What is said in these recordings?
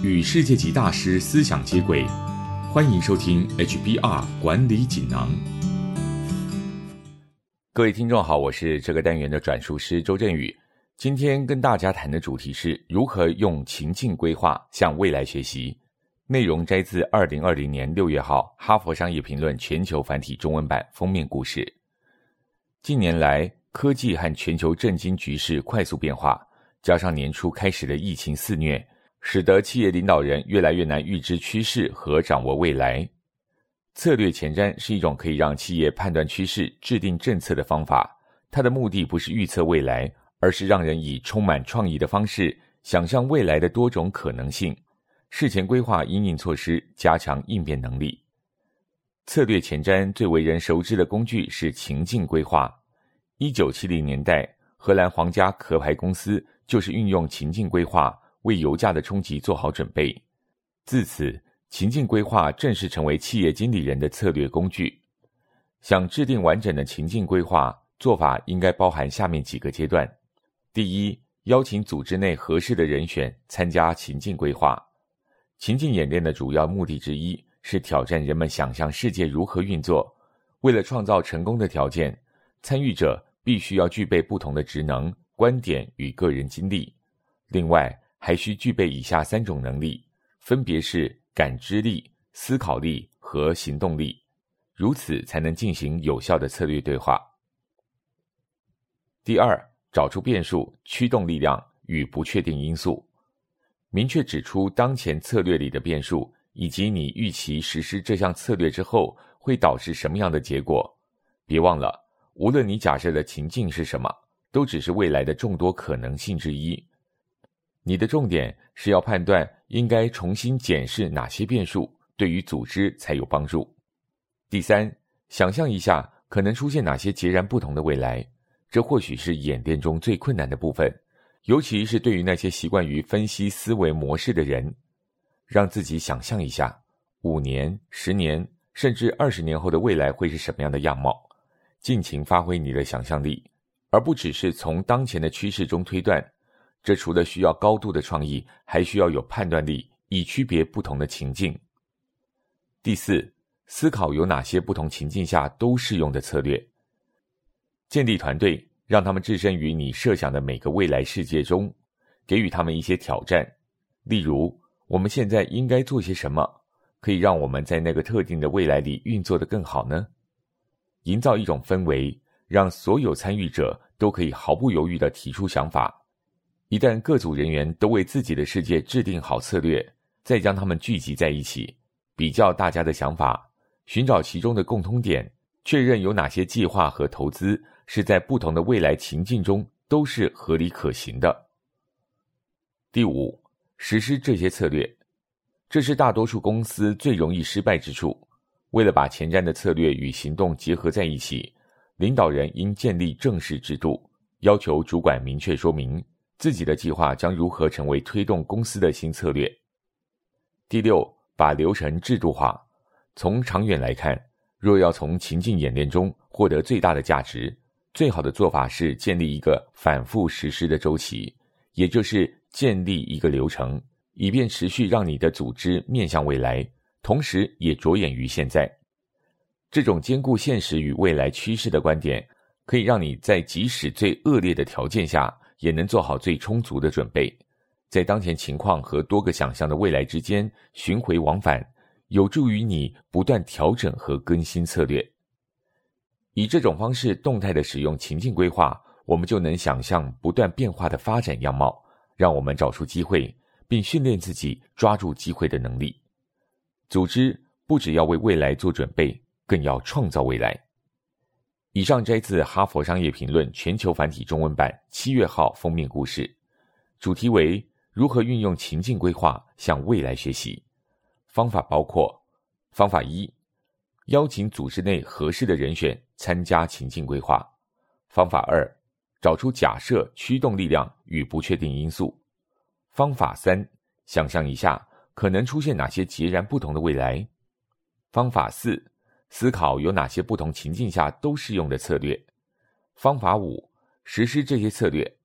与世界级大师思想接轨，欢迎收听 HBR 管理锦囊。各位听众好，我是这个单元的转述师周振宇。今天跟大家谈的主题是如何用情境规划向未来学习。内容摘自二零二零年六月号《哈佛商业评论》全球繁体中文版封面故事。近年来，科技和全球震惊局势快速变化，加上年初开始的疫情肆虐。使得企业领导人越来越难预知趋势和掌握未来。策略前瞻是一种可以让企业判断趋势、制定政策的方法。它的目的不是预测未来，而是让人以充满创意的方式想象未来的多种可能性，事前规划应应措施，加强应变能力。策略前瞻最为人熟知的工具是情境规划。一九七零年代，荷兰皇家壳牌公司就是运用情境规划。为油价的冲击做好准备。自此，情境规划正式成为企业经理人的策略工具。想制定完整的情境规划，做法应该包含下面几个阶段：第一，邀请组织内合适的人选参加情境规划。情境演练的主要目的之一是挑战人们想象世界如何运作。为了创造成功的条件，参与者必须要具备不同的职能、观点与个人经历。另外，还需具备以下三种能力，分别是感知力、思考力和行动力，如此才能进行有效的策略对话。第二，找出变数、驱动力量与不确定因素，明确指出当前策略里的变数，以及你预期实施这项策略之后会导致什么样的结果。别忘了，无论你假设的情境是什么，都只是未来的众多可能性之一。你的重点是要判断应该重新检视哪些变数对于组织才有帮助。第三，想象一下可能出现哪些截然不同的未来，这或许是演变中最困难的部分，尤其是对于那些习惯于分析思维模式的人。让自己想象一下，五年、十年，甚至二十年后的未来会是什么样的样貌，尽情发挥你的想象力，而不只是从当前的趋势中推断。这除了需要高度的创意，还需要有判断力，以区别不同的情境。第四，思考有哪些不同情境下都适用的策略。建立团队，让他们置身于你设想的每个未来世界中，给予他们一些挑战。例如，我们现在应该做些什么，可以让我们在那个特定的未来里运作的更好呢？营造一种氛围，让所有参与者都可以毫不犹豫的提出想法。一旦各组人员都为自己的世界制定好策略，再将他们聚集在一起，比较大家的想法，寻找其中的共通点，确认有哪些计划和投资是在不同的未来情境中都是合理可行的。第五，实施这些策略，这是大多数公司最容易失败之处。为了把前瞻的策略与行动结合在一起，领导人应建立正式制度，要求主管明确说明。自己的计划将如何成为推动公司的新策略？第六，把流程制度化。从长远来看，若要从情境演练中获得最大的价值，最好的做法是建立一个反复实施的周期，也就是建立一个流程，以便持续让你的组织面向未来，同时也着眼于现在。这种兼顾现实与未来趋势的观点，可以让你在即使最恶劣的条件下。也能做好最充足的准备，在当前情况和多个想象的未来之间巡回往返，有助于你不断调整和更新策略。以这种方式动态的使用情境规划，我们就能想象不断变化的发展样貌，让我们找出机会，并训练自己抓住机会的能力。组织不只要为未来做准备，更要创造未来。以上摘自《哈佛商业评论》全球繁体中文版七月号封面故事，主题为如何运用情境规划向未来学习。方法包括：方法一，邀请组织内合适的人选参加情境规划；方法二，找出假设驱动力量与不确定因素；方法三，想象一下可能出现哪些截然不同的未来；方法四。思考有哪些不同情境下都适用的策略。方法五，实施这些策略。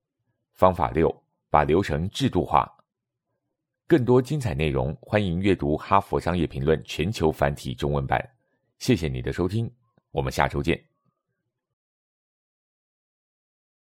方法六，把流程制度化。更多精彩内容，欢迎阅读《哈佛商业评论》全球繁体中文版。谢谢你的收听，我们下周见。